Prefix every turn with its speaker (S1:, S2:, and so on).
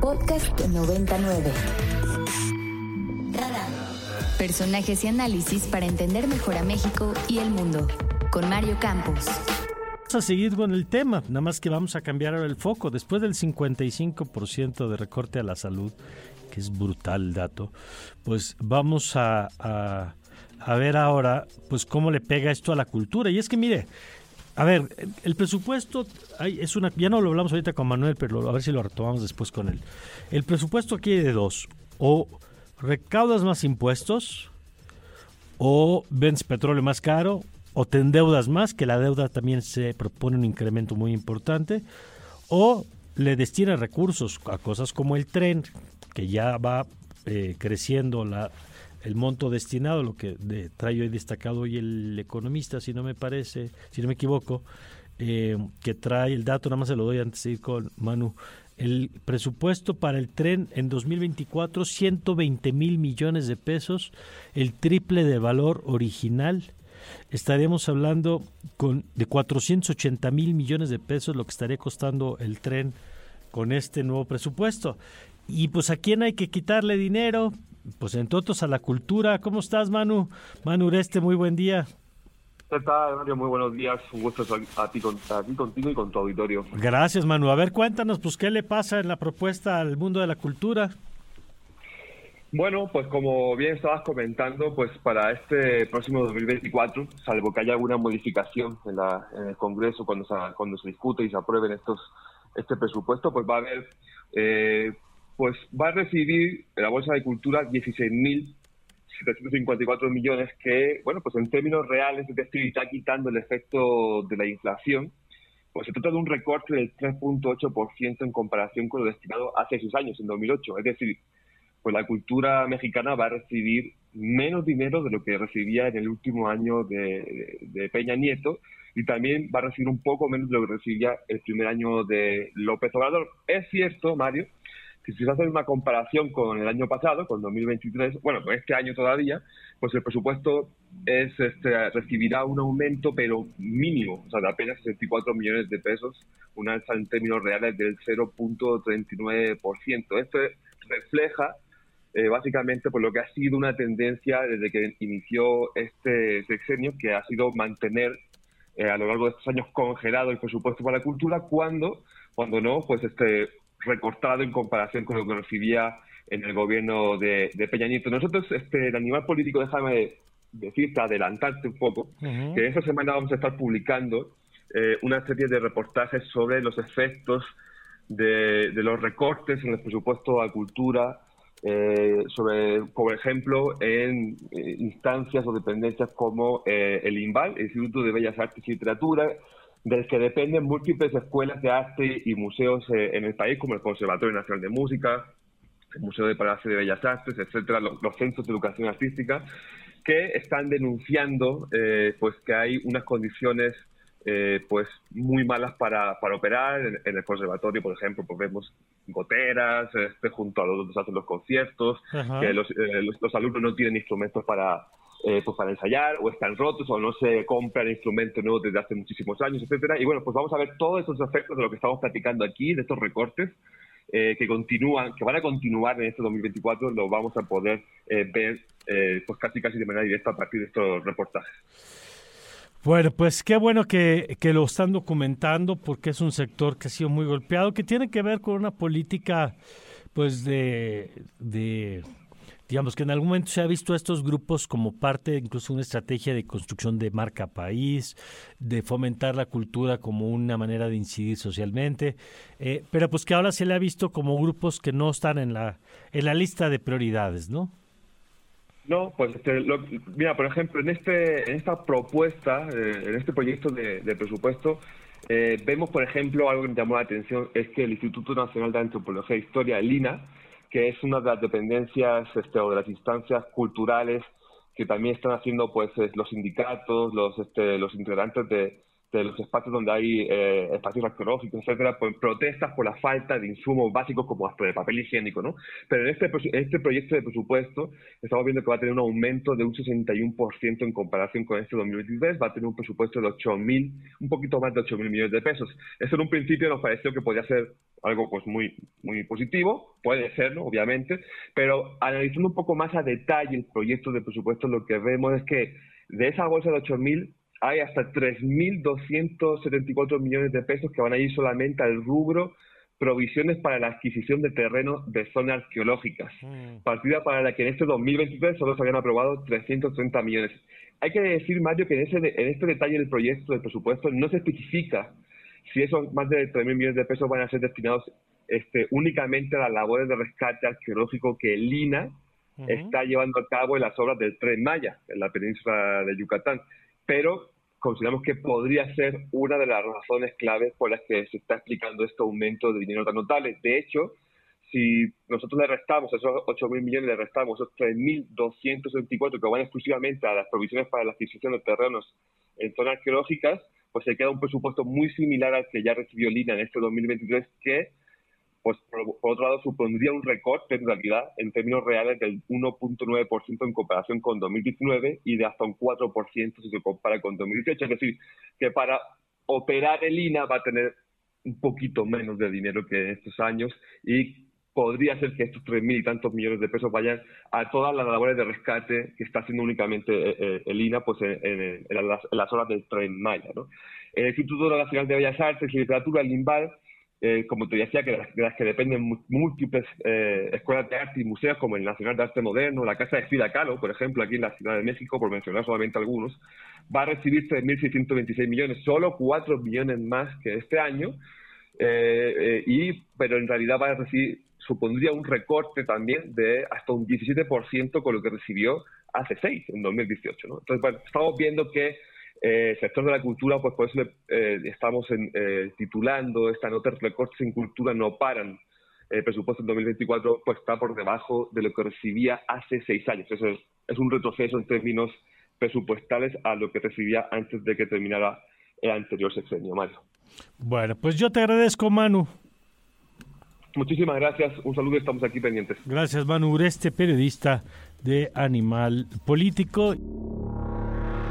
S1: Podcast 99. Radar. Personajes y análisis para entender mejor a México y el mundo. Con Mario Campos.
S2: Vamos a seguir con el tema, nada más que vamos a cambiar ahora el foco. Después del 55% de recorte a la salud, que es brutal el dato, pues vamos a, a, a ver ahora pues cómo le pega esto a la cultura. Y es que mire, a ver, el presupuesto, es una, ya no lo hablamos ahorita con Manuel, pero a ver si lo retomamos después con él. El presupuesto aquí hay de dos, o recaudas más impuestos, o vendes petróleo más caro, o te endeudas más, que la deuda también se propone un incremento muy importante, o le destinas recursos a cosas como el tren, que ya va eh, creciendo la, el monto destinado, lo que trae hoy destacado hoy el economista, si no me parece, si no me equivoco, eh, que trae el dato, nada más se lo doy antes de ir con Manu, el presupuesto para el tren en 2024, 120 mil millones de pesos, el triple de valor original. Estaremos hablando con de 480 mil millones de pesos lo que estaría costando el tren con este nuevo presupuesto. Y pues a quién hay que quitarle dinero, pues en todos a la cultura. ¿Cómo estás, Manu? Manu Ureste, muy buen día.
S3: ¿Qué tal, Mario? Muy buenos días. Un gusto a ti, a ti contigo y con tu auditorio.
S2: Gracias, Manu. A ver, cuéntanos, pues, ¿qué le pasa en la propuesta al mundo de la cultura?
S3: Bueno, pues como bien estabas comentando, pues para este próximo 2024, salvo que haya alguna modificación en, la, en el Congreso cuando se, cuando se discute y se aprueben estos este presupuesto, pues va a haber eh, pues va a recibir la Bolsa de Cultura 16.754 millones que, bueno, pues en términos reales, es decir, está quitando el efecto de la inflación, pues se trata de un recorte del 3.8% en comparación con lo destinado hace seis años, en 2008. Es decir, pues la cultura mexicana va a recibir menos dinero de lo que recibía en el último año de, Peña Nieto y también va a recibir un poco menos de lo que recibía el primer año de López Obrador. Es cierto, Mario, si se hace una comparación con el año pasado, con 2023, bueno, con este año todavía, pues el presupuesto es este, recibirá un aumento, pero mínimo, o sea, de apenas 64 millones de pesos, una alza en términos reales del 0.39%. Esto refleja eh, básicamente por lo que ha sido una tendencia desde que inició este sexenio, que ha sido mantener eh, a lo largo de estos años congelado el presupuesto para la cultura, cuando, cuando no, pues este recortado en comparación con lo que recibía en el gobierno de, de Peña Nieto. Nosotros, este, el animal político, déjame decirte, adelantarte un poco, que esta semana vamos a estar publicando eh, una serie de reportajes sobre los efectos de, los recortes en el presupuesto a cultura, eh, sobre, por ejemplo, en eh, instancias o dependencias como el INVAL, el Instituto de Bellas Artes y Literatura, del que dependen múltiples escuelas de arte y museos eh, en el país, como el Conservatorio Nacional de Música, el Museo de Palacio de Bellas Artes, etcétera, los, centros de educación artística, que están denunciando eh, pues que hay unas condiciones eh, pues muy malas para, para operar. En, el conservatorio, por ejemplo, pues vemos goteras este, junto a los donde se hacen los conciertos, que los, los, alumnos no tienen instrumentos para, eh, pues para ensayar, o están rotos, o no se compran instrumentos nuevos desde hace muchísimos años, etcétera. Y bueno, pues vamos a ver todos esos efectos de lo que estamos platicando aquí, de estos recortes. Eh, que continúan, que van a continuar en este 2024, lo vamos a poder eh, ver pues casi casi de manera directa a partir de estos reportajes.
S2: Bueno, pues qué bueno que, que, lo están documentando porque es un sector que ha sido muy golpeado, que tiene que ver con una política pues de, de digamos que en algún momento se ha visto a estos grupos como parte incluso de una estrategia de construcción de marca país, de fomentar la cultura como una manera de incidir socialmente, eh, pero pues que ahora se le ha visto como grupos que no están en la, en la lista de prioridades, ¿no?
S3: No, pues este, mira, por ejemplo, en este en esta propuesta, eh, en este proyecto de, presupuesto, eh, vemos, por ejemplo, algo que me llamó la atención, es que el Instituto Nacional de Antropología e Historia, el INA, que es una de las dependencias este, o de las instancias culturales que también están haciendo pues los sindicatos, los, este, los integrantes de, de los espacios donde hay eh, espacios arqueológicos, etcétera, pues protestas por la falta de insumos básicos como de papel higiénico, ¿no? Pero en este, este proyecto de presupuesto estamos viendo que va a tener un aumento de un 61% en comparación con este 2023, va a tener un presupuesto de 8.000, un poquito más de 8.000 millones de pesos. Eso en un principio nos pareció que podía ser algo pues muy, muy positivo, puede serlo, obviamente, pero analizando un poco más a detalle el proyecto de presupuesto, lo que vemos es que de esa bolsa de 8.000 hay hasta 3.274 millones de pesos que van a ir solamente al rubro provisiones para la adquisición de terrenos de zonas arqueológicas, mm. partida para la que en este 2023 solo se habían aprobado 330 millones. Hay que decir, Mario, que en, ese, en este detalle del proyecto del presupuesto no se especifica si esos más de 3.000 millones de pesos van a ser destinados este, únicamente a las labores de rescate arqueológico que el INA está llevando a cabo en las obras del Tren Maya, en la península de Yucatán pero consideramos que podría ser una de las razones claves por las que se está explicando este aumento de dinero tan notable. De hecho, si nosotros le restamos esos 8.000 mil millones, le restamos esos 3.264 que van exclusivamente a las provisiones para la adquisición de terrenos en zonas arqueológicas, pues se queda un presupuesto muy similar al que ya recibió Lina en este 2023, que pues por, otro lado supondría un recorte en realidad en términos reales del 1.9% en comparación con 2019 y de hasta un 4% si se compara con 2018. Es decir, que para operar el INA va a tener un poquito menos de dinero que en estos años y podría ser que estos tres mil y tantos millones de pesos vayan a todas las labores de rescate que está haciendo únicamente eh, eh, el INA pues en, las, horas del tren Maya. ¿no? El Instituto Nacional de Bellas Artes y Literatura, el INVAL, eh, como te decía, que de las, que dependen múltiples eh, escuelas de arte y museos, como el Nacional de Arte Moderno, la Casa de Frida Kahlo, por ejemplo, aquí en la Ciudad de México, por mencionar solamente algunos, va a recibir 3.626 millones, solo 4 millones más que este año, eh, y, pero en realidad va a recibir, supondría un recorte también de hasta un 17% con lo que recibió hace 6, en 2018. ¿no? Entonces, bueno, estamos viendo que eh, sector de la cultura, pues por eso eh, estamos eh, titulando esta nota, recortes en cultura no paran. El presupuesto en 2024 pues está por debajo de lo que recibía hace seis años. Eso es, un retroceso en términos presupuestales a lo que recibía antes de que terminara el anterior sexenio, Mario.
S2: Bueno, pues yo te agradezco, Manu.
S3: Muchísimas gracias, un saludo, estamos aquí pendientes.
S2: Gracias, Manu Ureste, periodista de Animal Político